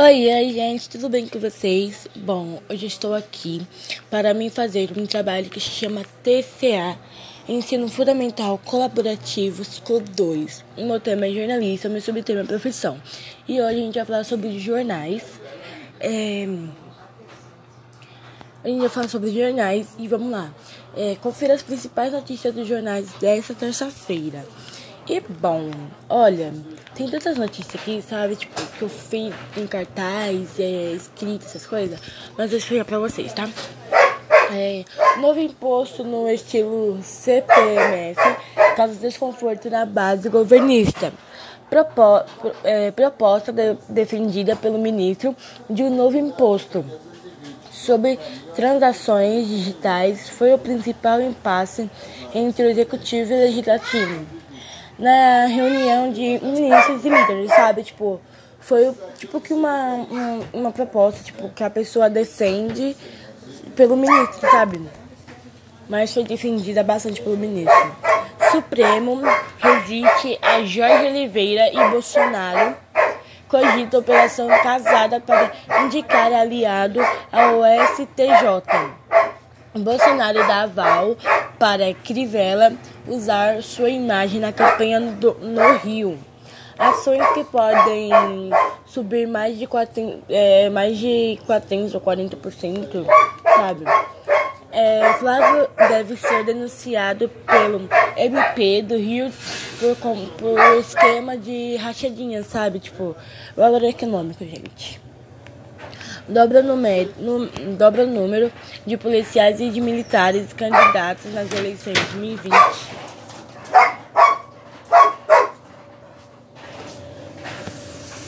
Oi, oi, gente, tudo bem com vocês? Bom, hoje estou aqui para me fazer um trabalho que se chama TCA, Ensino Fundamental Colaborativo, ciclo 2. O meu tema é jornalista, meu subtema é profissão. E hoje a gente vai falar sobre jornais. É... A gente vai falar sobre jornais e vamos lá. É, confira as principais notícias dos jornais dessa terça-feira. E bom, olha, tem tantas notícias aqui, sabe? Tipo, que eu fiz em cartaz, é, escrito, essas coisas. Mas eu explicar pra vocês, tá? É, novo imposto no estilo CPMF causa desconforto na base governista. Propo, é, proposta de, defendida pelo ministro de um novo imposto sobre transações digitais foi o principal impasse entre o executivo e o legislativo na reunião de ministros e líderes, sabe? Tipo, foi tipo que uma, uma, uma proposta, tipo, que a pessoa defende pelo ministro, sabe? Mas foi defendida bastante pelo ministro. Supremo resiste a Jorge Oliveira e Bolsonaro cogita operação casada para indicar aliado ao STJ. Bolsonaro dá aval para Crivella usar sua imagem na campanha do, no Rio. Ações que podem subir mais de 400, é, mais de 400 ou 40%, sabe? É, Flávio deve ser denunciado pelo MP do Rio por, por esquema de rachadinha, sabe? Tipo, valor econômico, gente dobra o número, dobra número de policiais e de militares candidatos nas eleições de 2020.